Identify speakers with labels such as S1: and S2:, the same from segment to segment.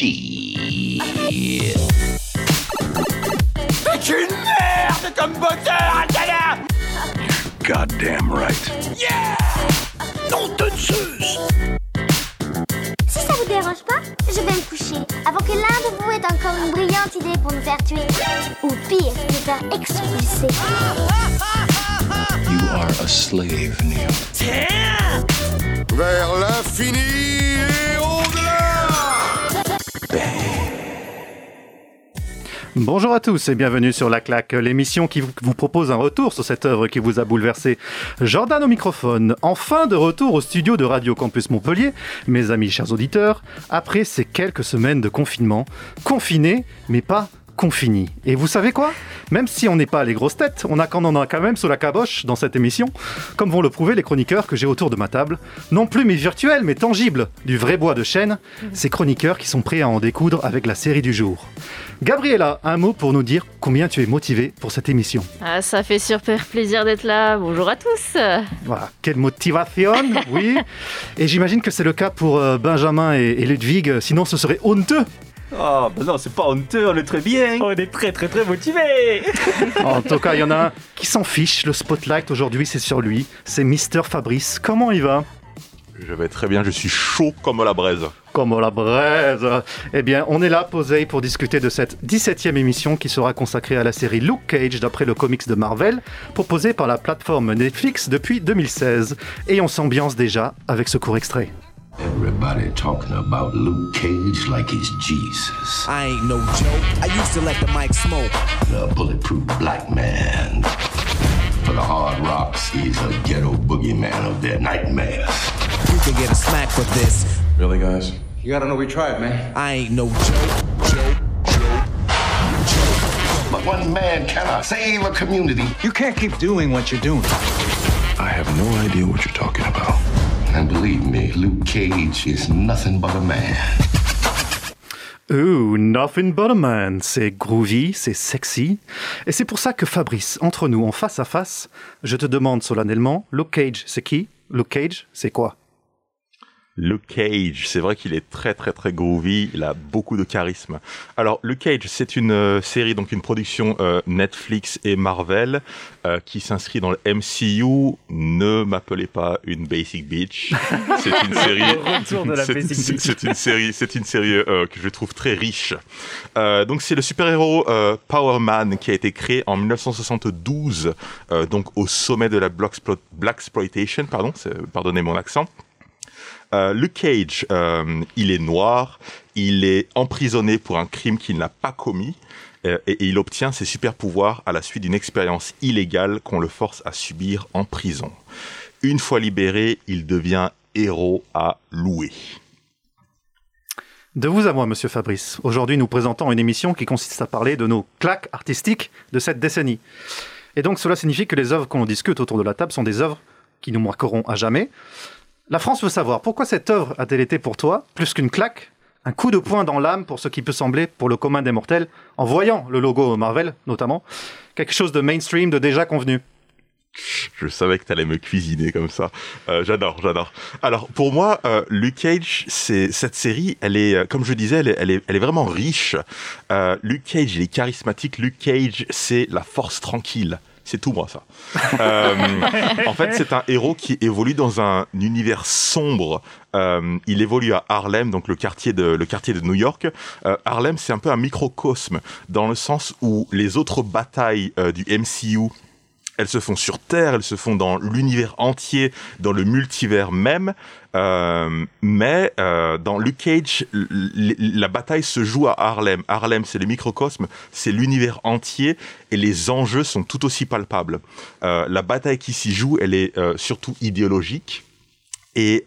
S1: Shit.
S2: C'est une merde comme moteur, Aldana
S3: Goddamn right.
S2: Yeah Non de Zeus
S4: Si ça vous dérange pas, je vais me coucher avant que l'un de vous ait encore une brillante idée pour nous faire tuer. Ou pire, nous faire expulser.
S3: You are a slave, Neo.
S2: Tiens
S5: Vers l'infini
S6: Bonjour à tous et bienvenue sur La Claque, l'émission qui vous propose un retour sur cette œuvre qui vous a bouleversé. Jordan au microphone, enfin de retour au studio de Radio Campus Montpellier, mes amis chers auditeurs, après ces quelques semaines de confinement, confinés mais pas Et vous savez quoi? Même si on n'est pas les grosses têtes, on a quand on en a quand même sous la caboche dans cette émission, comme vont le prouver les chroniqueurs que j'ai autour de ma table, non plus mais virtuels mais tangibles, du vrai bois de chêne, ces chroniqueurs qui sont prêts à en découdre avec la série du jour. Gabriella, un mot pour nous dire combien tu es motivée pour cette émission.
S7: Ah, ça fait super plaisir d'être là. Bonjour à tous.
S6: Voilà, quelle motivation, oui. Et j'imagine que c'est le cas pour euh, Benjamin et Ludwig, sinon ce serait honteux.
S8: Oh, bah non, c'est pas honteux, on est très bien.
S9: On est très très très motivés
S6: En tout cas, il y en a un qui s'en fiche. Le spotlight aujourd'hui, c'est sur lui. C'est Mister Fabrice. Comment il va?
S10: Je vais très bien, je suis chaud comme la braise.
S6: Comme la braise. Eh bien, on est là, posé, pour discuter de cette 17e émission qui sera consacrée à la série Luke Cage d'après le comics de Marvel, proposée par la plateforme Netflix depuis 2016. Et on s'ambiance déjà avec ce court extrait.
S1: Everybody talking about Luke Cage like he's Jesus.
S11: I ain't no joke. I used to let the mic smoke.
S1: The bulletproof black man. For the hard rocks, he's a ghetto boogeyman of their nightmares.
S11: You can get a smack for this.
S3: Really, guys?
S9: You gotta know we tried, man.
S11: I ain't no joke. Joke. Joke.
S1: But one man cannot save a community.
S9: You can't keep doing what you're doing.
S3: I have no idea what you're talking about.
S1: And believe me, Luke Cage is nothing but a man.
S6: Ooh, nothing but a man. C'est groovy, c'est sexy. Et c'est pour ça que Fabrice, entre nous, en face à face, je te demande solennellement, Luke Cage, c'est qui? Luke Cage, c'est quoi?
S10: Luke Cage, c'est vrai qu'il est très très très groovy, il a beaucoup de charisme. Alors Luke Cage, c'est une euh, série, donc une production euh, Netflix et Marvel euh, qui s'inscrit dans le MCU. Ne m'appelez pas une basic bitch. C'est une série. c'est- une série, c'est une série que je trouve très riche. Donc c'est le super-héros Power Man qui a été créé en 1972, euh, donc au sommet de la Black Exploitation, pardon, pardonnez mon accent. Euh, Luke Cage, euh, il est noir, il est emprisonné pour un crime qu'il n'a pas commis. euh, et, et il obtient ses super pouvoirs à la suite d'une expérience illégale qu'on le force à subir en prison. Une fois libéré, il devient héros à louer.
S6: De vous à moi, monsieur Fabrice. Aujourd'hui, nous présentons une émission qui consiste à parler de nos claques artistiques de cette décennie. Et donc, cela signifie que les œuvres qu'on discute autour de la table sont des œuvres qui nous marqueront à jamais. La France veut savoir pourquoi cette œuvre a-t-elle été pour toi plus qu'une claque, un coup de poing dans l'âme pour ce qui peut sembler pour le commun des mortels, en voyant le logo Marvel notamment, quelque chose de mainstream, de déjà convenu.
S10: Je savais que t'allais me cuisiner comme ça. Euh, j'adore, j'adore. Alors pour moi, euh, Luke Cage, cette série, elle est, euh, comme je disais, elle est vraiment riche. Euh, Luke Cage, il est charismatique. Luke Cage, c'est la force tranquille. C'est tout moi ça. Euh, en fait, c'est un héros qui évolue dans un univers sombre. Euh, il évolue à Harlem, donc le quartier de le quartier de New York. Euh, Harlem, c'est un peu un microcosme dans le sens où les autres batailles du MCU elles se font sur Terre, elles se font dans l'univers entier, dans le multivers même. Euh, mais euh, dans Luke Cage, la bataille se joue à Harlem. Harlem, c'est le microcosme, c'est l'univers entier, et les enjeux sont tout aussi palpables. Euh, la bataille qui s'y joue, elle est surtout idéologique. Et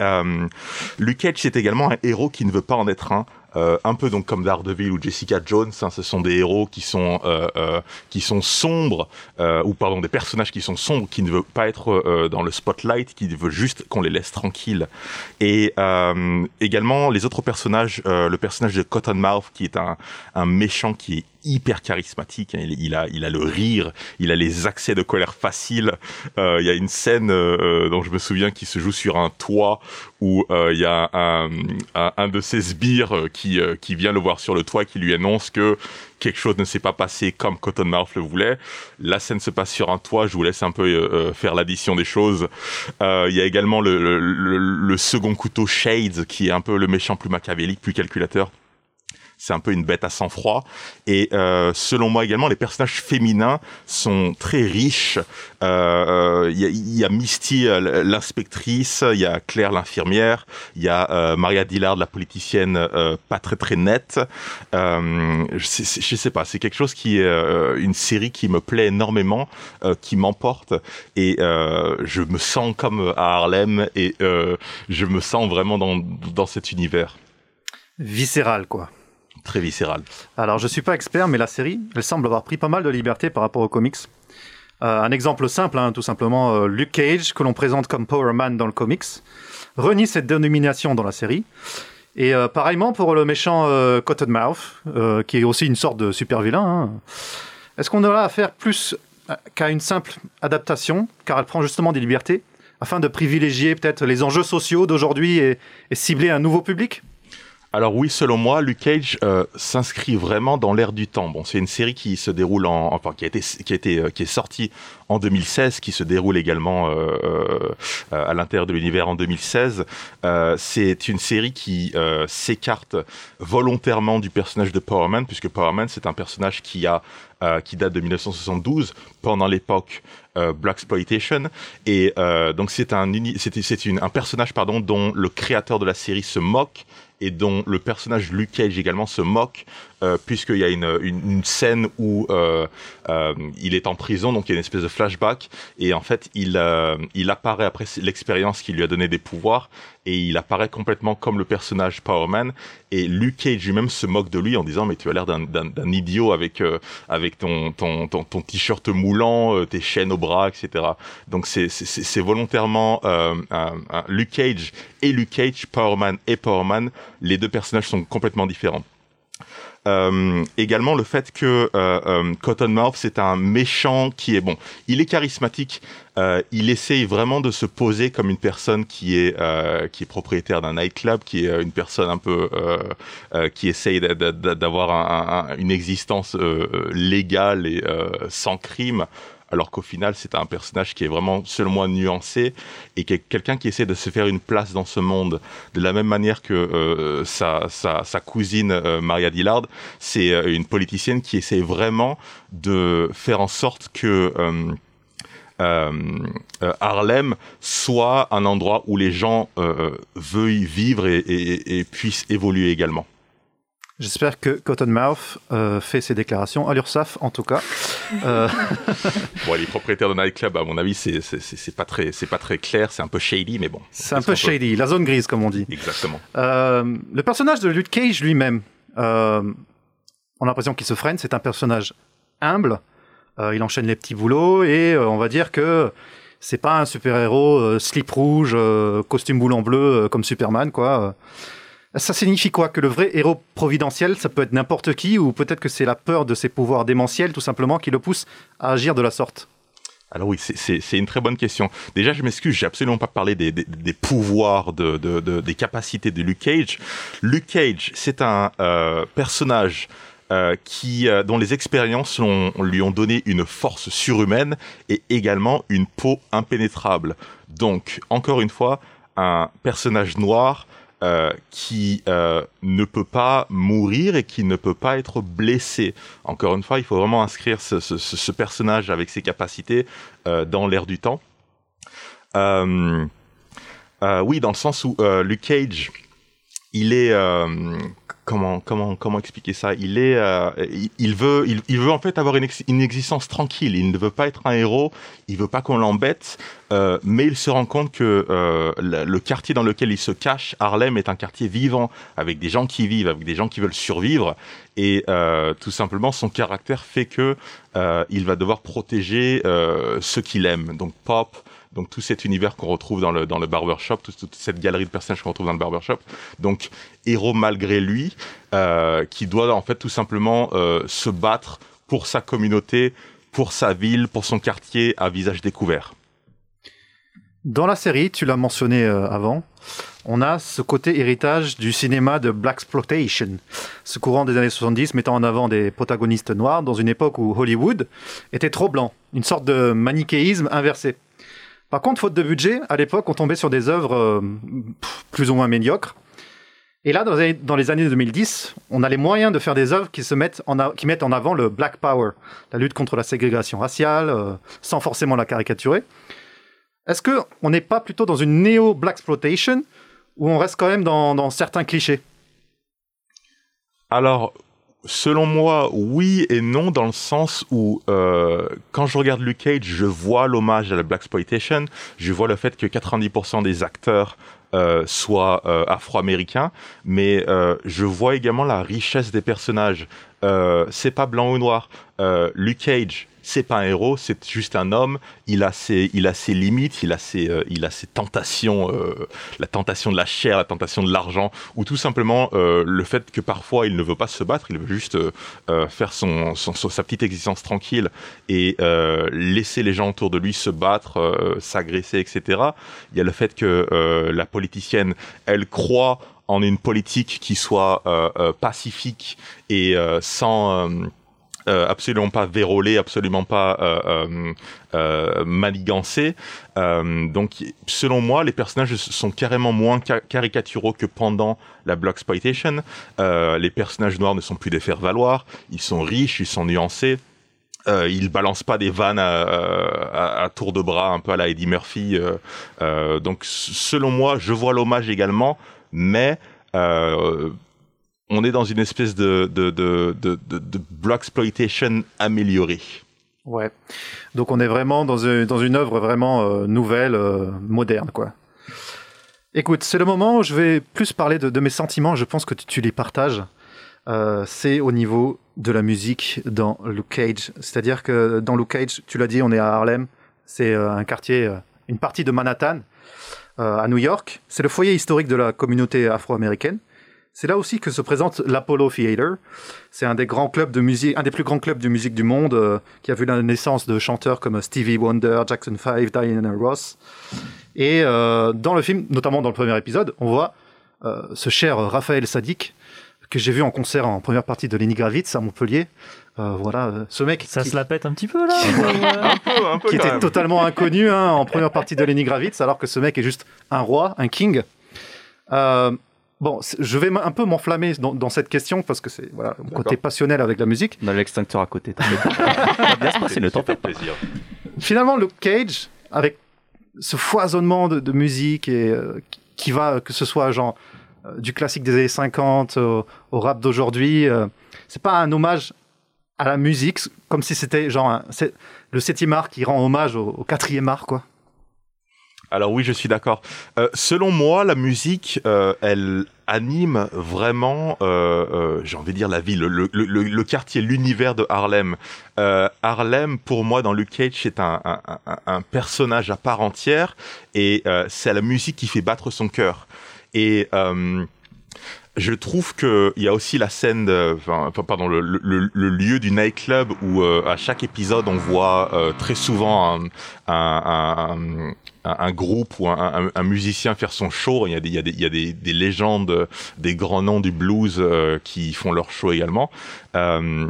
S10: Luke Cage, c'est également un héros qui ne veut pas en être un. Euh, un peu donc comme Daredevil ou Jessica Jones, hein, ce sont des héros qui sont euh, euh, qui sont sombres euh, ou pardon des personnages qui sont sombres, qui ne veulent pas être euh, dans le spotlight, qui veulent juste qu'on les laisse tranquilles. Et euh, également les autres personnages, euh, le personnage de Cottonmouth qui est un, un méchant qui est hyper charismatique. hein. Il, a, il a le rire, il a les accès de colère faciles. Euh, il y a une scène euh, euh, dont je me souviens qui se joue sur un toit où il y a un, un, de ses sbires qui qui, vient le voir sur le toit, qui lui annonce que quelque chose ne s'est pas passé comme Cottonmouth le voulait. La scène se passe sur un toit, je vous laisse un peu faire l'addition des choses. Il y a également le, le, le- le second couteau Shades, qui est un peu le méchant plus machiavélique, plus calculateur. C'est un peu une bête à sang-froid. Et euh, selon moi également, les personnages féminins sont très riches. Euh, Il y, a, il y a Misty, euh, l'inspectrice, il y a Claire, l'infirmière, il y a euh, Maria Dillard, la politicienne, euh, pas très très nette. Euh, je, sais, pas, c'est quelque chose qui est euh, une série qui me plaît énormément, euh, qui m'emporte. Et euh, je me sens comme à Harlem et euh, je me sens vraiment dans, dans cet univers.
S6: Viscéral, quoi.
S10: Très viscéral.
S6: Alors, je suis pas expert, mais la série, elle semble avoir pris pas mal de liberté par rapport aux comics. Euh, un exemple simple, hein, tout simplement, euh, Luke Cage, que l'on présente comme Power Man dans le comics, renie cette dénomination dans la série. Et euh, pareillement pour le méchant Cottonmouth, qui est aussi une sorte de super vilain. hein. Est-ce qu'on aura affaire plus euh, qu'à une simple adaptation, car elle prend justement des libertés, afin de privilégier peut-être les enjeux sociaux d'aujourd'hui et cibler un nouveau public?
S10: Alors oui, selon moi, Luke Cage euh, s'inscrit vraiment dans l'ère du temps. C'est une série qui se déroule en, enfin, qui a été, qui euh, est sortie en 2016, qui se déroule également euh, à l'intérieur de l'univers en 2016. Euh, c'est une série qui s'écarte volontairement du personnage de Power Man, puisque Power Man c'est un personnage qui a qui date de 1972 pendant l'époque Black exploitation et donc c'est un c'est un personnage pardon dont le créateur de la série se moque et dont le personnage Luke Cage également se moque euh, puisqu'il y a une, une, scène où euh, euh, il est en prison donc il y a une espèce de flashback et en fait il il apparaît après l'expérience qui lui a donné des pouvoirs et il apparaît complètement comme le personnage Power Man et Luke Cage lui-même se moque de lui en disant mais tu as l'air d'un- idiot avec avec ton ton ton, t-shirt moulant tes chaînes au bras etc donc c'est volontairement Luke Cage et Luke Cage Power Man et Power Man les deux personnages sont complètement différents euh, également le fait que euh, euh, Cottonmouth c'est un méchant qui est bon. Il est charismatique. Euh, il essaye vraiment de se poser comme une personne qui est qui est propriétaire d'un nightclub qui est une personne un peu qui essaye d'a- d'a- d'avoir un- un- une existence légale et sans crime alors qu'au final c'est un personnage qui est vraiment moi nuancé et qui est quelqu'un qui essaie de se faire une place dans ce monde de la même manière que euh, sa, cousine euh, Maria Dillard c'est euh, une politicienne qui essaie vraiment de faire en sorte que Harlem soit un endroit où les gens veuillent vivre et- et puissent évoluer également.
S6: J'espère que Cottonmouth euh, fait ses déclarations à l'URSSAF, en tout cas. Euh,
S10: Bon, les propriétaires de nightclub, à mon avis, c'est c'est- c'est- c'est pas très, c'est pas très clair, c'est un peu shady, mais bon.
S6: c'est un peu shady, la zone grise, comme on dit.
S10: Exactement.
S6: Euh, le personnage de Luke Cage lui-même, euh, on a l'impression qu'il se freine. C'est un personnage humble. Euh, il enchaîne les petits boulots et euh, on va dire que c'est pas un super-héros euh, slip rouge, euh, costume boulant bleu euh, comme Superman, quoi. Ça signifie quoi Que le vrai héros providentiel, ça peut être n'importe qui ou peut-être que c'est la peur de ses pouvoirs démentiels, tout simplement, qui le pousse à agir de la sorte?
S10: Alors oui, c'est- une très bonne question. Déjà, je m'excuse, j'ai absolument pas parlé des, pouvoirs, de, de, de- des capacités de Luke Cage. Luke Cage, c'est un euh, personnage euh, qui, euh, dont les expériences lui ont donné une force surhumaine et également une peau impénétrable. Donc, encore une fois, un personnage noir euh, qui euh, ne peut pas mourir et qui ne peut pas être blessé. Encore une fois, il faut vraiment inscrire ce, personnage avec ses capacités euh, dans l'air du temps. Oui, dans le sens où Luke Cage, il est comment comment comment expliquer ça? Il est euh, il, veut il, veut en fait avoir une existence tranquille. Il ne veut pas être un héros. Il veut pas qu'on l'embête. euh, mais il se rend compte que euh, le, le quartier dans lequel il se cache, Harlem, est un quartier vivant avec des gens qui vivent, avec des gens qui veulent survivre. Et euh, tout simplement, son caractère fait que euh, il va devoir protéger euh, ceux qu'il aime. Donc Pop, donc tout cet univers qu'on retrouve dans le dans le barbershop, toute, cette galerie de personnages qu'on retrouve dans le barbershop. Donc héros malgré lui, euh, qui doit en fait tout simplement euh, se battre pour sa communauté, pour sa ville, pour son quartier à visage découvert.
S6: Dans la série, tu l'as mentionné euh, avant, on a ce côté héritage du cinéma de Black Exploitation, ce courant des années 70 mettant en avant des protagonistes noirs dans une époque où Hollywood était trop blanc, une sorte de manichéisme inversé. Par contre, faute de budget, à l'époque, on tombait sur des œuvres euh, plus ou moins médiocres. Et là, dans les, années- dans les années 2010, on a les moyens de faire des œuvres qui, se mettent en a- qui mettent en avant le Black Power, la lutte contre la ségrégation raciale, euh, sans forcément la caricaturer. Est-ce qu'on n'est pas plutôt dans une néo-Black Exploitation où on reste quand même dans, dans certains clichés?
S10: Alors, selon moi, oui et non, dans le sens où, euh, quand je regarde Luke Cage, je vois l'hommage à la Black Exploitation, je vois le fait que 90% des acteurs euh, soient euh, afro-américains, mais euh, je vois également la richesse des personnages. Euh, c'est pas blanc ou noir. Euh, Luke Cage, c'est pas un héros, c'est juste un homme. Il a ses, il a ses limites, il a ses, euh, il a ses tentations, euh, la tentation de la chair, la tentation de l'argent, ou tout simplement euh, le fait que parfois il ne veut pas se battre, il veut juste euh, euh, faire son, son- sa petite existence tranquille et laisser les gens autour de lui se battre, s'agresser, etc. Il y a le fait que la politicienne, elle croit en une politique qui soit pacifique et sans euh, absolument pas vérolé, absolument pas euh, euh, euh. Euh, donc, selon moi, les personnages sont carrément moins ca- caricaturaux que pendant la Black Exploitation. Euh, les personnages noirs ne sont plus des faire-valoir. Ils sont riches, ils sont nuancés. Euh, ils balancent pas des vannes à, à- à tour de bras, un peu à la Eddie Murphy. euh, donc, selon moi, je vois l'hommage également, mais on est dans une espèce de, de, de, de, de, améliorée.
S6: Ouais. Donc on est vraiment dans une, dans une œuvre vraiment euh, nouvelle, euh, moderne, quoi. Écoute, c'est le moment où je vais plus parler de, de mes sentiments. Je pense que tu, les partages. Euh, c'est au niveau de la musique dans Luke Cage. C'est-à-dire que dans Luke Cage, tu l'as dit, on est à Harlem. C'est un quartier, une partie de Manhattan, à New York. C'est le foyer historique de la communauté afro-américaine. C'est là aussi que se présente l'Apollo Theater. C'est un des grands clubs de musique, un des plus grands clubs de musique du monde, euh, qui a vu la naissance de chanteurs comme Stevie Wonder, Jackson 5, Diana Ross. Et euh, dans le film, notamment dans le premier épisode, on voit euh, ce cher Raphaël Sadik que j'ai vu en concert en première partie de Lenny Gravitz à Montpellier. Euh, voilà, euh, ce mec
S12: Ça
S6: qui,
S12: se la pète un petit peu là
S10: Un peu, un peu
S6: qui était
S10: même.
S6: totalement inconnu hein, en première partie de Lenny Gravitz, alors que ce mec est juste un roi, un king. Euh, bon, je vais un peu m'enflammer dans, dans cette question parce que c'est voilà, mon côté passionnel avec la musique.
S8: On a l'extincteur à côté. bien se passer, ne t'en fais pas.
S10: plaisir.
S6: finalement, Luke Cage, avec ce foisonnement de, de musique et euh, qui- va, que ce soit genre euh, du classique des années 50 au, au rap d'aujourd'hui, euh, c'est pas un hommage à la musique, comme si c'était genre un- le septième art qui rend hommage au, au quatrième art, quoi.
S10: Alors oui, je suis d'accord. Euh, selon moi, la musique, euh, elle anime vraiment, euh, euh, j'ai envie de dire la ville, le, quartier, l'univers de Harlem. Euh, Harlem, pour moi, dans Luke Cage, c'est un, personnage à part entière et c'est la musique qui fait battre son cœur. Et je trouve que il y a aussi la scène, de, pardon, le, lieu du nightclub où à chaque épisode on voit très souvent un, un- groupe ou un, musicien faire son show. Il y a des, il y a des, il y a des, des légendes, des grands noms du blues euh, qui font leur show également. Euh,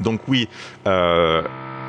S10: donc oui. Euh,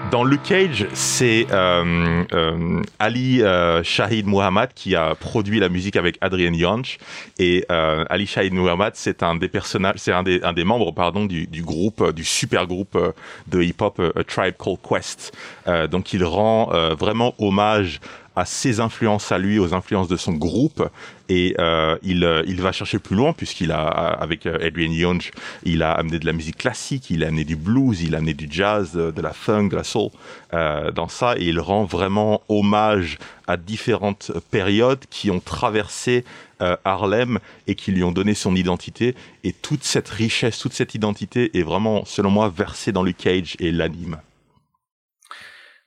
S10: dans Luke Cage, c'est euh, euh, Ali euh, Shahid Muhammad qui a produit la musique avec Adrian Yonch. Et euh, Ali Shahid Muhammad, c'est un des personnages, c'est un des, un des membres, pardon, du, du groupe, euh, du super groupe euh, de hip-hop euh, A Tribe Called Quest. Euh, donc il rend euh, vraiment hommage à ses influences à lui, aux influences de son groupe, et euh, il, euh, il va chercher plus loin puisqu'il a, avec euh, Adrian Young, il a amené de la musique classique, il a amené du blues, il a amené du jazz, de, la funk, de la soul dans ça, et il rend vraiment hommage à différentes périodes qui ont traversé Harlem et qui lui ont donné son identité. Et toute cette richesse, toute cette identité est vraiment, selon moi, versée dans Luke Cage et l'anime.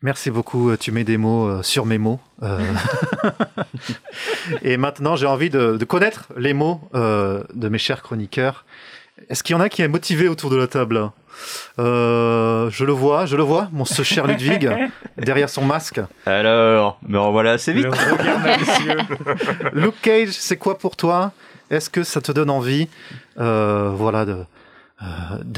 S6: Merci beaucoup, euh, tu mets des mots euh, sur mes mots. Euh, et maintenant, j'ai envie de, de connaître les mots euh, de mes chers chroniqueurs. Est-ce qu'il y en a qui est motivé autour de la table Euh, je le vois, je le vois, mon ce cher Ludwig, derrière son masque.
S8: Alors, me revoilà assez vite.
S6: Luke Cage, c'est quoi pour toi? Est-ce que ça te donne envie, euh, voilà, de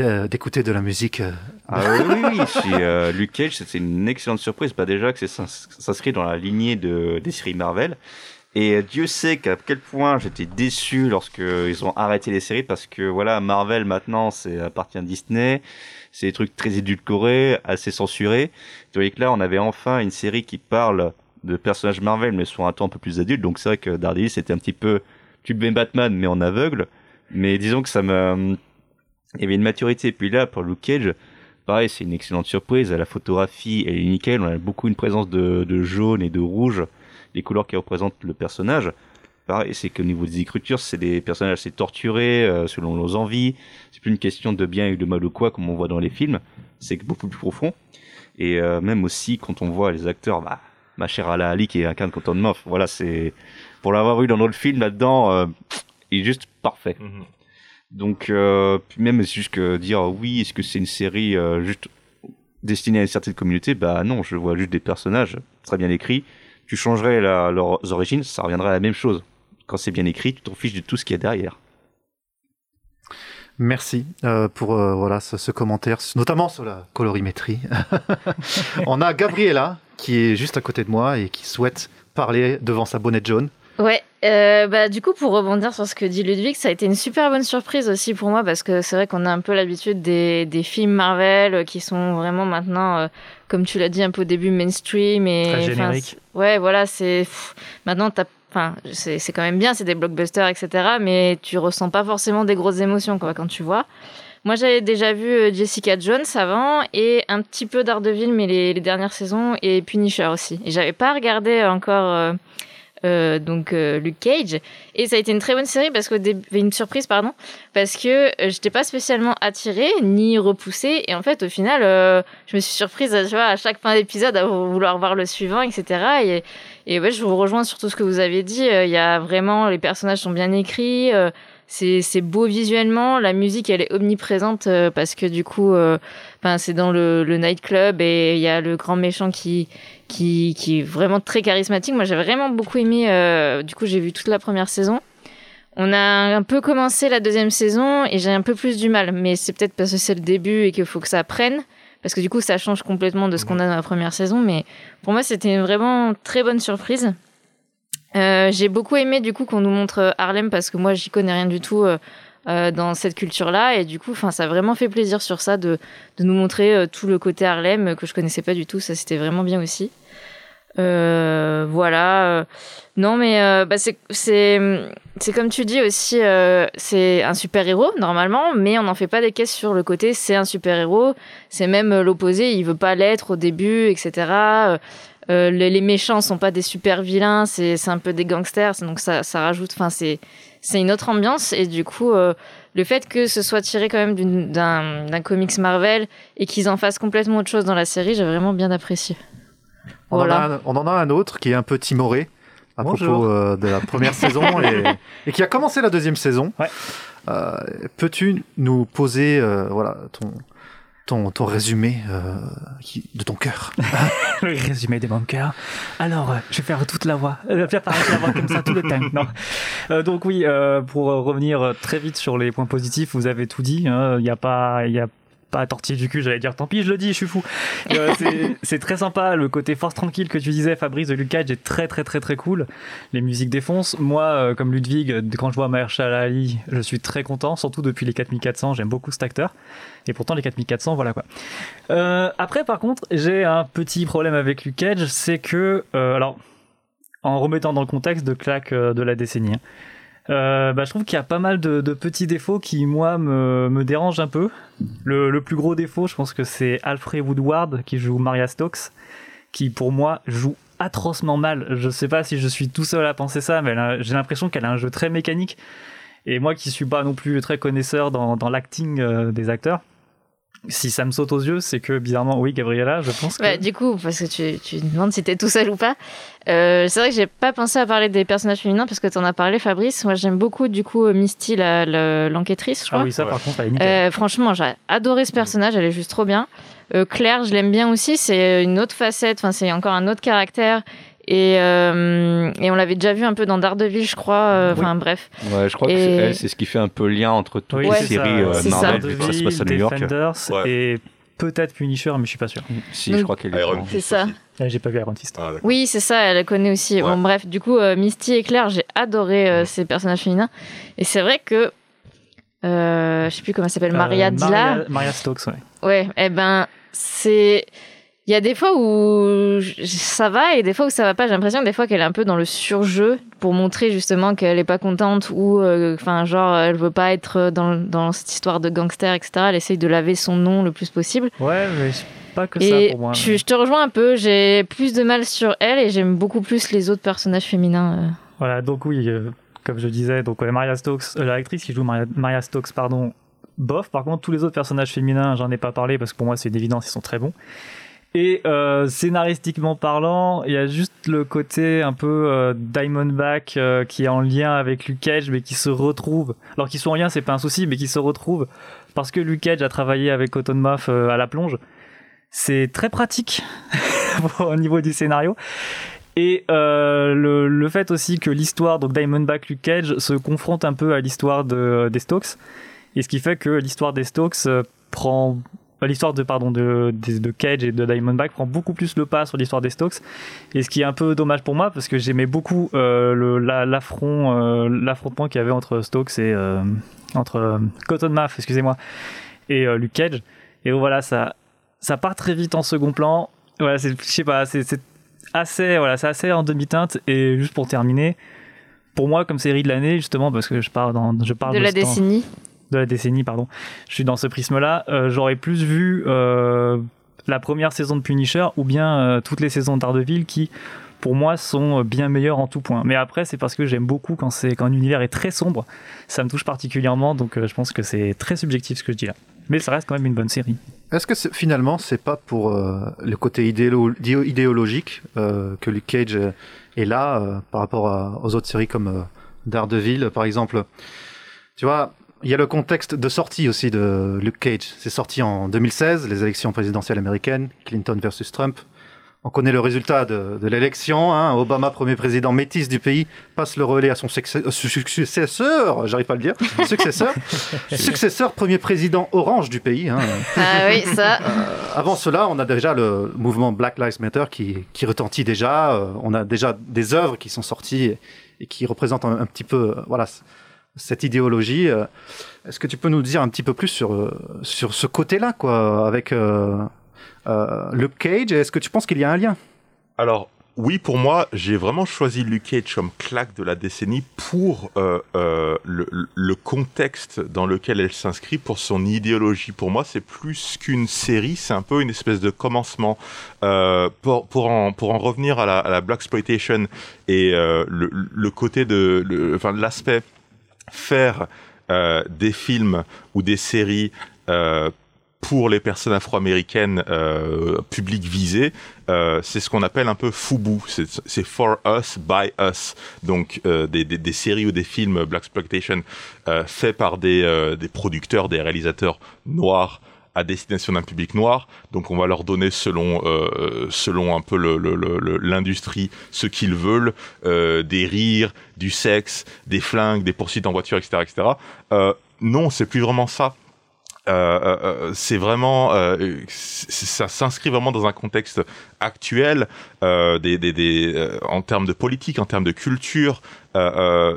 S6: euh, d'écouter de la musique euh,
S8: Ah oui, oui, si, euh, c'était une excellente surprise. Pas déjà que c'est s'ins- s'inscrit dans la lignée de, des séries Marvel. Et Dieu sait qu'à quel point j'étais déçu lorsque ils ont arrêté les séries parce que voilà, Marvel maintenant, c'est appartient à Disney. C'est des trucs très édulcorés, assez censurés. Tandis que là, on avait enfin une série qui parle de personnages Marvel, mais sur un temps un peu plus adulte. Donc c'est vrai que Daredevil, c'était un petit peu et Batman, mais en aveugle. Mais disons que ça me, il y avait une maturité. Puis là, pour Luke Cage, pareil, c'est une excellente surprise. La photographie, elle est nickel. On a beaucoup une présence de, jaune et de rouge, les couleurs qui représentent le personnage. Pareil, c'est qu'au niveau des écritures, c'est des personnages assez torturés euh, selon nos envies. C'est plus une question de bien et de mal ou quoi, comme on voit dans les films. C'est beaucoup plus profond. Et euh, même aussi, quand on voit les acteurs, bah, ma chère Ala Ali qui incarne Cotton Moff, voilà, c'est pour l'avoir vu dans notre film là-dedans, euh, il est juste parfait. Donc, euh, puis même jusque dire oui, est-ce que c'est une série euh, juste destinée à une certaine communauté? Bah non, je vois juste des personnages très bien écrits. Tu changerais la- leurs origines, ça reviendrait à la même chose. Quand c'est bien écrit, tu t'en fiches de tout ce qu'il y a derrière.
S6: Merci euh, pour euh, voilà ce, ce commentaire, notamment sur la colorimétrie. On a Gabriella qui est juste à côté de moi et qui souhaite parler devant sa bonnet jaune.
S7: Ouais, euh, bah du coup pour rebondir sur ce que dit Ludwig, ça a été une super bonne surprise aussi pour moi parce que c'est vrai qu'on a un peu l'habitude des, des films Marvel euh, qui sont vraiment maintenant, euh, comme tu l'as dit un peu au début, mainstream et
S12: Très générique.
S7: ouais, voilà, c'est maintenant t'as, enfin c'est quand même bien, c'est des blockbusters etc. Mais tu ressens pas forcément des grosses émotions quoi quand tu vois. Moi, j'avais déjà vu Jessica Jones avant et un petit peu Daredevil, mais les, les dernières saisons et Punisher aussi. Et j'avais pas regardé encore euh, euh, donc euh, Luke Cage. Et ça a été une très bonne série parce que une surprise pardon parce que euh, j'étais pas spécialement attirée ni repoussée. Et en fait au final je me suis surprise tu vois, à chaque fin d'épisode à vouloir voir le suivant etc et, et ouais je vous rejoins sur tout ce que vous avez dit. Il y a vraiment les personnages sont bien écrits c'est beau visuellement. La musique elle est omniprésente parce que du coup c'est dans le, le nightclub et il y a le grand méchant qui qui qui est vraiment très charismatique. Moi j'ai vraiment beaucoup aimé euh, du coup j'ai vu toute la première saison. On a un peu commencé la deuxième saison et j'ai un peu plus du mal mais c'est peut-être parce que c'est le début et qu'il faut que ça prenne parce que du coup ça change complètement de ce qu'on a dans la première saison mais pour moi c'était vraiment très bonne surprise. Euh, j'ai beaucoup aimé du coup qu'on nous montre Harlem parce que moi j'y connais rien du tout euh, euh, dans cette culture-là et du coup, ça a vraiment fait plaisir sur ça de, de nous montrer euh, tout le côté Harlem euh, que je connaissais pas du tout. Ça c'était vraiment bien aussi. Voilà. Non, mais euh, bah, c'est comme tu dis aussi, c'est un super héros normalement, mais on n'en fait pas des caisses sur le côté. C'est un super héros. C'est même l'opposé. Il veut pas l'être au début, etc. Les, méchants sont pas des super vilains. C'est un peu des gangsters. Donc ça ça rajoute. Enfin c'est c'est une autre ambiance et du coup euh, le fait que ce soit tiré quand même d'un comics Marvel et qu'ils en fassent complètement autre chose dans la série, j'ai vraiment bien apprécié.
S6: On,
S7: Voilà.
S6: en a un, on en a un autre qui est un peu timoré à
S12: Bonjour.
S6: propos euh, de la première saison et, et qui a commencé la deuxième saison. Euh, Peux-tu nous poser euh, voilà, ton, ton, ton résumé euh, qui- de ton cœur
S12: le résumé des bunkers. Alors, euh, je vais faire toute la voix. Euh, faire paraître la voix comme ça tout le temps. Non? Euh, donc oui, euh, pour revenir très vite sur les points positifs, vous avez tout dit. hein. Il n'y a pas, y a pas à tortiller du cul. J'allais dire, tant pis, je le dis, je suis fou. Euh, c'est- très sympa. Le côté force tranquille que tu disais, Fabrice de Lucas, est très très très très cool. Les musiques défoncent. Moi, euh, comme Ludwig, quand je vois Mahershala Ali, je suis très content. Surtout depuis les 4400, j'aime beaucoup cet acteur. Et pourtant, les 4400, voilà quoi. Euh, après, par contre, j'ai un petit problème avec Luke Cage, c'est que, euh, alors, en remettant dans le contexte de claque de la décennie, hein, euh, bah, je trouve qu'il y a pas mal de, petits défauts qui, moi, me, dérangent un peu. Le, plus gros défaut, je pense que c'est Alfred Woodward qui joue Maria Stokes, qui pour moi joue atrocement mal. Je sais pas si je suis tout seul à penser ça, mais j'ai l'impression qu'elle a un jeu très mécanique. Et moi qui suis pas non plus très connaisseur dans, dans l'acting euh, des acteurs, si ça me saute aux yeux, c'est que bizarrement, oui, Gabriella, je pense que.
S7: Du coup, parce que tu, tu demandes si t'es tout seul ou pas. Euh, c'est vrai que j'ai pas pensé à parler des personnages féminins parce que t'en as parlé, Fabrice. Moi, j'aime beaucoup, du coup, Misty, la- la- l'enquêtrice, je crois.
S12: Ah oui, ça par contre, elle est nickel.
S7: Euh, franchement, j'ai adoré ce personnage, elle est juste trop bien. Euh, Claire, je l'aime bien aussi, c'est une autre facette, enfin, c'est encore un autre caractère. Et, euh, et on l'avait déjà vu un peu dans Daredevil, je crois. euh, Enfin, bref.
S8: Ouais, je crois que c'est elle, c'est ce qui fait un peu lien entre toutes
S12: Oui,
S8: les séries
S12: ça,
S8: euh,
S12: ça.
S8: Marvel, que ça se passe à New York.
S12: Defenders et peut-être Punisher, mais je suis pas sûr.
S8: Si, je crois qu'elle est.
S10: Iron.
S7: C'est ça.
S12: Ah, J'ai pas vu Iron Fist.
S7: Oui, c'est ça, elle connaît aussi. Bon, bref, du coup, euh, Misty et Claire, j'ai adoré euh, ces personnages féminins. Et c'est vrai que. Euh, je sais plus comment elle s'appelle, Maria Dillard.
S12: Maria, Maria Stokes, ouais.
S7: Ouais, eh ben, c'est. Il y a des fois où ça va et des fois où ça va pas. J'ai l'impression des fois qu'elle est un peu dans le surjeu pour montrer justement qu'elle est pas contente ou, euh, enfin, genre, elle veut pas être dans, dans cette histoire de gangster, etc. Elle essaye de laver son nom le plus possible.
S12: Ouais, mais pas que
S7: et
S12: ça pour moi.
S7: je, je te rejoins un peu. J'ai plus de mal sur elle et j'aime beaucoup plus les autres personnages féminins. euh.
S12: Voilà, donc oui, euh, comme je disais, donc Maria Stokes, euh, l'actrice qui joue Maria, Maria Stokes, pardon, bof. Par contre, tous les autres personnages féminins, j'en ai pas parlé parce que pour moi c'est une évidence, ils sont très bons. Et euh, scénaristiquement parlant, il y a juste le côté un peu euh, Diamondback euh, qui est en lien avec Luke Cage, mais qui se retrouve. Alors qu'ils sont en lien, c'est pas un souci, mais qui se retrouve parce que Luke Cage a travaillé avec Cotton à la plonge. C'est très pratique au niveau du scénario. Et le, fait aussi que l'histoire, donc Diamondback Luke Cage, se confronte un peu à l'histoire de, des Stokes. Et ce qui fait que l'histoire des Stokes prend. L'histoire de, pardon, de, de, de Cage et de Diamondback prend beaucoup plus le pas sur l'histoire des Stokes. Et ce qui est un peu dommage pour moi, parce que j'aimais beaucoup euh, la- l'affront, euh, l'affrontement qu'il y avait entre Stokes et. euh, entre euh, Cottonmouth, excusez-moi, et Luke Cage. Et voilà, ça, ça part très vite en second plan. Voilà, c'est, je sais pas, c'est, assez, voilà, c'est assez en demi-teinte. Et juste pour terminer, pour moi, comme série de l'année, justement, parce que je parle dans, je parle
S7: De la
S12: temps-
S7: décennie.
S12: De la décennie, pardon. Je suis dans ce prisme-là. euh, j'aurais plus vu euh, la première saison de Punisher ou bien euh, toutes les saisons d'Ardeville qui, pour moi, sont bien meilleures en tout point. Mais après, c'est parce que j'aime beaucoup quand quand l'univers est très sombre. Ça me touche particulièrement, donc je pense que c'est très subjectif ce que je dis là. Mais ça reste quand même une bonne série.
S6: Est-ce que finalement, c'est pas pour le côté idéolo- idéo- idéologique que Luke Cage est là par rapport aux autres séries comme Daredevil, par exemple? Tu vois, il y a le contexte de sortie aussi de Luke Cage. C'est sorti en 2016, les élections présidentielles américaines, Clinton versus Trump. On connaît le résultat de, de l'élection. Hein. Obama, premier président métis du pays, passe le relais à son succès- euh, su- successeur, j'arrive pas à le dire, successeur, successeur, premier président orange du pays. Hein.
S7: Ah oui, ça.
S6: Avant cela, on a déjà le mouvement Black Lives Matter qui, qui retentit déjà. Euh, on a déjà des œuvres qui sont sorties et, et qui représentent un, un petit peu euh, voilà, cette idéologie. Euh, Est-ce que tu peux nous dire un petit peu plus sur, euh, sur ce côté-là, quoi, avec euh, Luke Cage Est-ce que tu penses qu'il y a un lien?
S10: Alors, oui, pour moi, j'ai vraiment choisi Luke Cage comme claque de la décennie pour le, contexte dans lequel elle s'inscrit, pour son idéologie. Pour moi, c'est plus qu'une série, c'est un peu une espèce de commencement. Pour, pour, en, revenir à la, Black Exploitation et le, côté de, enfin, l'aspect faire euh, des films ou des séries euh, pour les personnes afro-américaines euh, public visé, euh, c'est ce qu'on appelle un peu FUBU, c'est for us, by us, donc des, séries ou des films Black Exploitation faits par des producteurs, des réalisateurs noirs à destination d'un public noir, donc on va leur donner selon euh, selon un peu le- le- le- l'industrie ce qu'ils veulent, euh, des rires, du sexe, des flingues, des poursuites en voiture, etc., etc. Euh, non, c'est plus vraiment ça. Euh, euh, euh, c'est vraiment, ça s'inscrit vraiment dans un contexte actuel, en termes de politique, en termes de culture.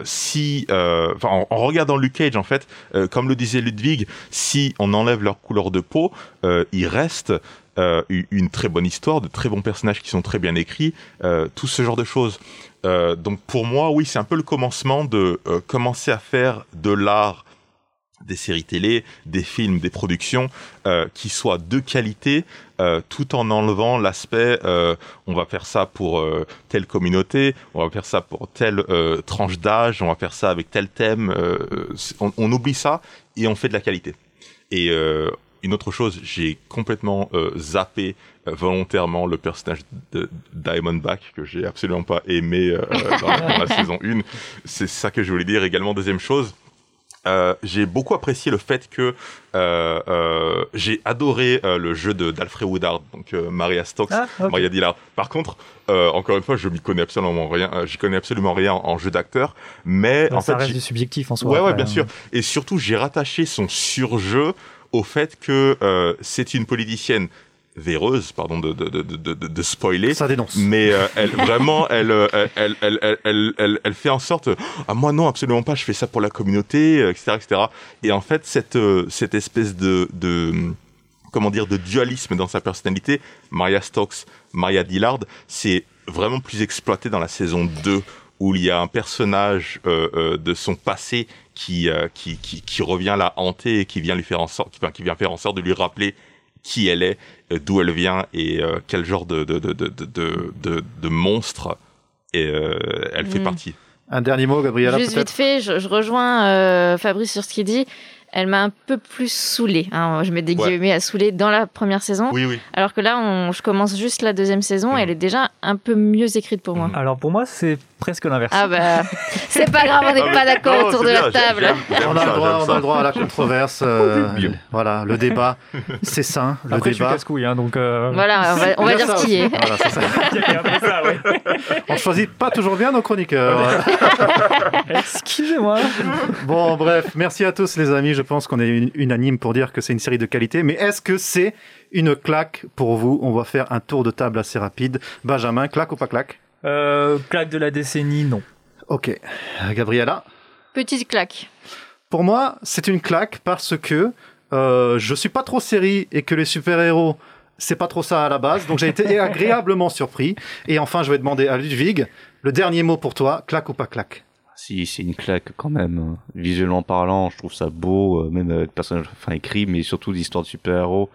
S10: Si, en, en regardant Luke Cage, en fait, comme le disait Ludwig, si on enlève leur couleur de peau, il reste une très bonne histoire, de très bons personnages qui sont très bien écrits, tout ce genre de choses. Donc pour moi, oui, c'est un peu le commencement de commencer à faire de l'art des séries télé, des films, des productions euh, qui soient de qualité, euh, tout en enlevant l'aspect euh, on va faire ça pour euh, telle communauté, on va faire ça pour telle euh, tranche d'âge, on va faire ça avec tel thème. euh, on, on oublie ça et on fait de la qualité. Et euh, une autre chose, j'ai complètement euh, zappé euh, volontairement le personnage de Diamondback que j'ai absolument pas aimé euh, dans, la, dans la saison 1. C'est ça que je voulais dire. Également, deuxième chose, euh, j'ai beaucoup apprécié le fait que euh, euh, j'ai adoré le jeu de d'Alfred Woodard, donc Maria Stokes,
S12: Ah.
S10: Maria Dillard. Par contre, encore une fois, je m'y connais absolument rien. J'y connais absolument rien en, en jeu d'acteur, mais
S12: Donc,
S10: en
S12: ça
S10: fait,
S12: reste du subjectif en soi.
S10: Ouais, ouais, bien
S12: hein.
S10: sûr. Et surtout, j'ai rattaché son surjeu au fait que c'est une politicienne véreuse, pardon de, de, de, de, spoiler.
S6: Ça dénonce.
S10: Mais euh, elle, vraiment, elle, euh, elle, elle, elle, elle, elle, fait en sorte, ah moi non, absolument pas, je fais ça pour la communauté, euh, etc., etc. Et en fait, cette, cette espèce de, de, comment dire, de dualisme dans sa personnalité, Maria Stokes, Maria Dillard, c'est vraiment plus exploité dans la saison 2 où il y a un personnage euh, euh, de son passé qui, euh, qui, qui, qui revient la hanter et qui vient lui faire en sorte, enfin, qui vient faire en sorte de lui rappeler qui elle est, euh, d'où elle vient et euh, quel genre de, de, de, de, de, de, de monstre et, euh, elle fait
S7: Mm.
S10: partie.
S6: Un dernier mot, Gabriella,
S7: Juste vite fait, je, je rejoins euh, Fabrice sur ce qu'il dit. Elle m'a un peu plus saoulée. hein. je mets des
S10: Ouais.
S7: guillemets à saouler dans la première saison.
S10: Oui, oui.
S7: Alors que là, on, je commence juste la deuxième saison.
S10: Mhm.
S7: Elle est déjà un peu mieux écrite pour moi.
S12: Alors pour moi, c'est presque l'inverse.
S7: Ah bah, c'est pas grave, on n'est
S10: Ah,
S7: pas d'accord autour de
S10: bien,
S7: la table.
S6: on a,
S10: ça,
S6: le droit, on a le droit à la controverse. euh,
S10: Bien.
S6: voilà, le débat, c'est sain. Le
S12: Après, je suis
S6: débat.
S12: hein, donc. euh,
S7: Voilà, on va, on va dire ce qui est.
S6: Voilà, c'est ça.
S12: ça, ouais.
S6: On choisit pas toujours bien nos chroniqueurs.
S12: Excusez-moi.
S6: bon, bref, merci à tous les amis. Je pense qu'on est un- unanime pour dire que c'est une série de qualité. Mais est-ce que c'est une claque pour vous? On va faire un tour de table assez rapide. Benjamin, claque ou pas claque?
S12: Euh, claque de la décennie, non.
S6: Ok. Gabriella?
S7: Petite claque.
S6: Pour moi, c'est une claque parce que euh, je suis pas trop série et que les super-héros, c'est pas trop ça à la base. Donc j'ai été agréablement surpris. Et enfin, je vais demander à Ludwig, le dernier mot pour toi, claque ou pas claque?
S8: Si, c'est une claque quand même. Visuellement parlant, je trouve ça beau, euh, même avec personnage enfin, écrit, mais surtout l'histoire de super-héros.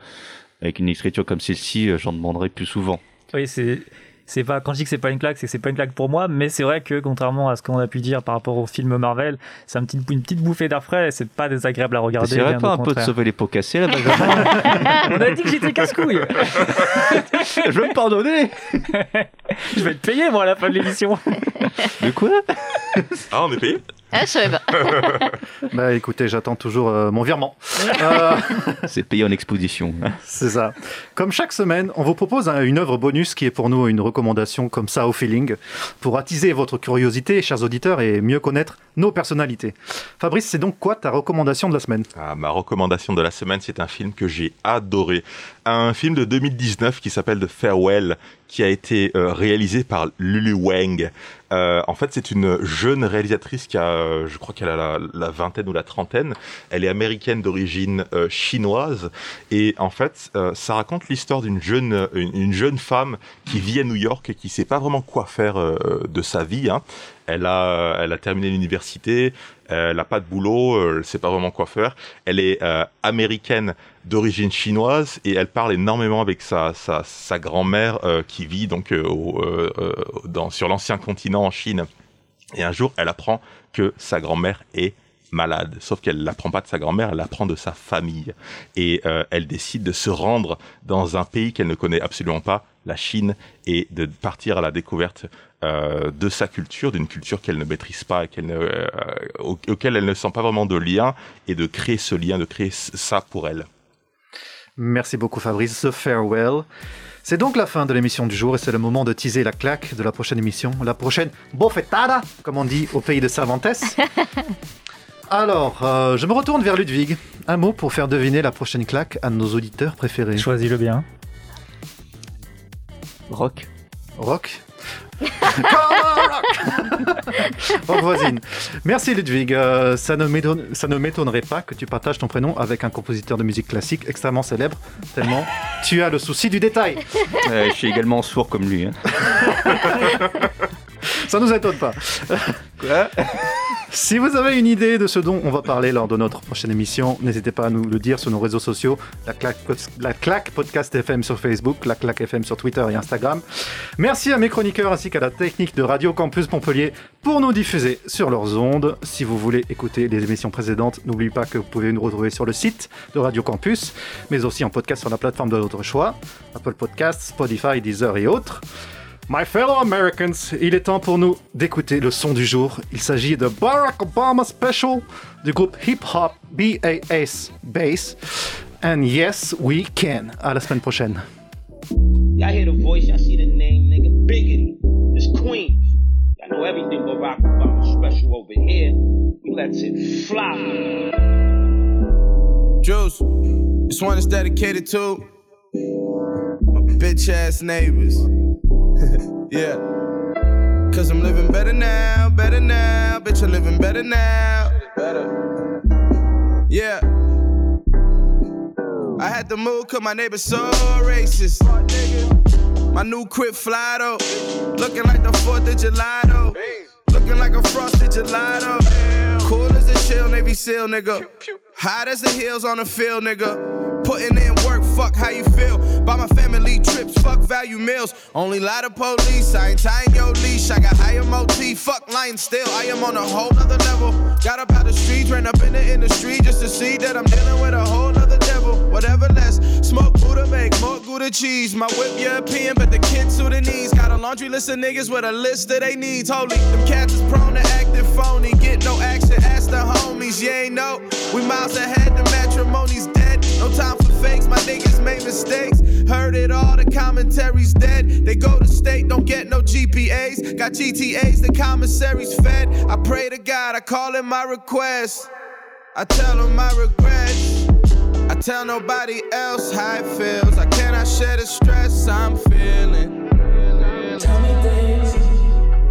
S8: Avec une écriture comme celle-ci, euh, j'en demanderai plus souvent.
S12: C'est pas quand je dis que c'est pas une claque, c'est que c'est pas une claque pour moi, mais c'est vrai que contrairement à ce qu'on a pu dire par rapport au film Marvel, c'est un petit, une petite bouffée d'air frais, et c'est pas désagréable à regarder. Bien
S8: pas un peu de sauver les pots cassés là,
S12: On a dit que j'étais casse-couille.
S8: Je veux me pardonner
S12: je vais être payé moi à la fin de l'émission.
S8: De quoi?
S10: Ah, on est payé?
S7: Ah, je savais pas.
S6: Bah écoutez, j'attends toujours euh, mon virement. Euh,
S8: C'est payé en exposition.
S6: c'est ça. Comme chaque semaine, on vous propose un- une œuvre bonus qui est pour nous une recommandation comme ça au feeling pour attiser votre curiosité, chers auditeurs, et mieux connaître nos personnalités. Fabrice, c'est donc quoi ta recommandation de la semaine?
S10: Ah, ma recommandation de la semaine, c'est un film que j'ai adoré. Un film de 2019 qui s'appelle The Farewell, qui a été euh, réalisé par Lulu Wang. Euh, en fait, c'est une jeune réalisatrice qui a, euh, je crois qu'elle a la, vingtaine ou la trentaine. Elle est américaine d'origine euh, chinoise. Et en fait, ça raconte l'histoire d'une jeune, une, une jeune femme qui vit à New York et qui sait pas vraiment quoi faire de sa vie. Hein. Elle a, elle a terminé l'université, elle n'a pas de boulot, euh, elle sait pas vraiment quoi faire. Elle est euh, américaine d'origine chinoise et elle parle énormément avec sa, grand-mère euh, qui vit donc euh, euh, euh, sur l'ancien continent en Chine. Et un jour, elle apprend que sa grand-mère est malade. Sauf qu'elle l'apprend pas de sa grand-mère, elle l'apprend de sa famille. Et euh, elle décide de se rendre dans un pays qu'elle ne connaît absolument pas, la Chine, et de partir à la découverte euh, de sa culture, d'une culture qu'elle ne maîtrise pas, et qu'elle ne, euh, au- auquel elle ne sent pas vraiment de lien, et de créer ce lien, de créer ça pour elle.
S6: Merci beaucoup Fabrice, The Farewell. C'est donc la fin de l'émission du jour et c'est le moment de teaser la claque de la prochaine émission, la prochaine bofetada, comme on dit au pays de Cervantes. Alors, euh, je me retourne vers Ludwig. Un mot pour faire deviner la prochaine claque à nos auditeurs préférés.
S12: Choisis-le bien.
S8: Rock.
S6: Rock Rock Rock voisine. Merci Ludwig. Euh, ça ne m'étonne- ça ne m'étonnerait pas que tu partages ton prénom avec un compositeur de musique classique extrêmement célèbre, tellement tu as le souci du détail.
S8: Euh, je suis également sourd comme lui. Hein.
S6: Ça nous étonne pas.
S8: Quoi?
S6: Si vous avez une idée de ce dont on va parler lors de notre prochaine émission, n'hésitez pas à nous le dire sur nos réseaux sociaux, la claque, la claque podcast FM sur Facebook, la claque FM sur Twitter et Instagram. Merci à mes chroniqueurs ainsi qu'à la technique de Radio Campus Montpellier pour nous diffuser sur leurs ondes. Si vous voulez écouter les émissions précédentes, n'oubliez pas que vous pouvez nous retrouver sur le site de Radio Campus, mais aussi en podcast sur la plateforme de votre choix, Apple Podcasts, Spotify, Deezer et autres. My fellow Americans, il est temps pour nous d'écouter le son du jour. Il s'agit de Barack Obama Special du groupe Hip Hop BAS Bass. And yes, we can. À la semaine prochaine.
S13: Y'all hear the voice, y'all see the name, nigga? Biggity. It's Queens. Y'all know everything Barack Obama special over here. He lets it fly.
S14: Juice, this one is dedicated to my bitch ass neighbors. yeah. Cause I'm living better now, better now. Bitch, I'm living better now. Yeah. I had to move cause my neighbor's so racist. My new crib fly though. Looking like the 4th of July though. Looking like a frosted gelato. Cool as a chill Navy SEAL nigga. Hot as the hills on the field nigga. Putting in fuck how you feel. Buy my family trips, fuck value meals. Only lie to police, I ain't tying your leash. I got higher motif, fuck lying still. I am on a whole nother level. Got up out the streets, ran up in the industry just to see that I'm dealing with a whole nother devil. Whatever less, smoke Buddha make more Gouda cheese. My whip European, but the kid Sudanese. Got a laundry list of niggas with a list of they needs. Holy, them cats is prone to acting phony. Get no action, ask the homies. You ain't know, we miles ahead, the matrimony's dead. No time for fakes, my niggas made mistakes. Heard it all, the commentary's dead. They go to state, don't get no GPAs. Got GTAs, the commissary's fed. I pray to God, I call in my request. I tell him my regrets. I tell nobody else how it feels. I cannot share the stress I'm feeling. Tell me things,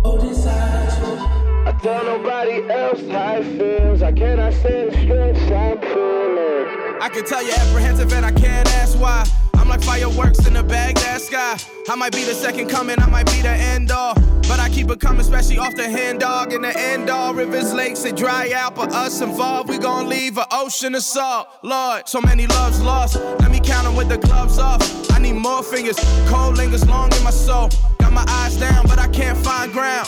S14: oh desire. I tell nobody else how it feels. I cannot share the stress I'm feeling. I can tell you apprehensive and I can't ask why. I'm like fireworks in the Baghdad sky. I might be the second coming, I might be the end all. But I keep it coming, especially off the hand dog. In the end all, rivers, lakes, they dry out. But us involved, we gon' leave an ocean of salt. Lord, so many loves lost. Let me count them with the gloves off. I need more fingers, cold lingers long in my soul. Got my eyes down, but I can't find ground.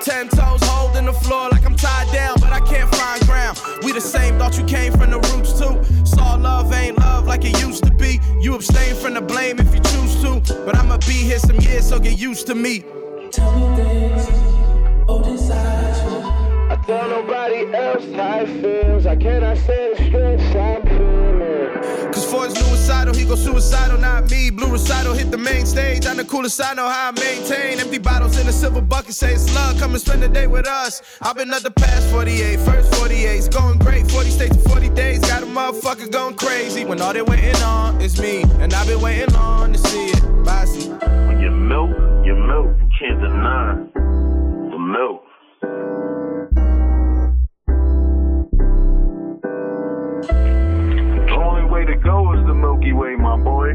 S14: Ten toes holding the floor like I'm tied down, but I can't find ground. We the same, thought you came from the like it used to be. You abstain from the blame if you choose to. But I'ma be here some years, so get used to me. Tell me tell nobody else how it feels. I cannot say the stress I'm feeling. Cause for his suicidal, he go suicidal, not me. Blue recital hit the main stage. I'm the coolest, I know how I maintain. Empty bottles in a silver bucket, say it's love. Come and spend the day with us. I've been up the past 48, first 48. Going great, 40 states in 40 days. Got a motherfucker going crazy. When all they waiting on is me. And I've been waiting on to see it. Bye, see.
S15: When you milk, you milk. You can't deny the milk. way to go is the Milky Way, my boy.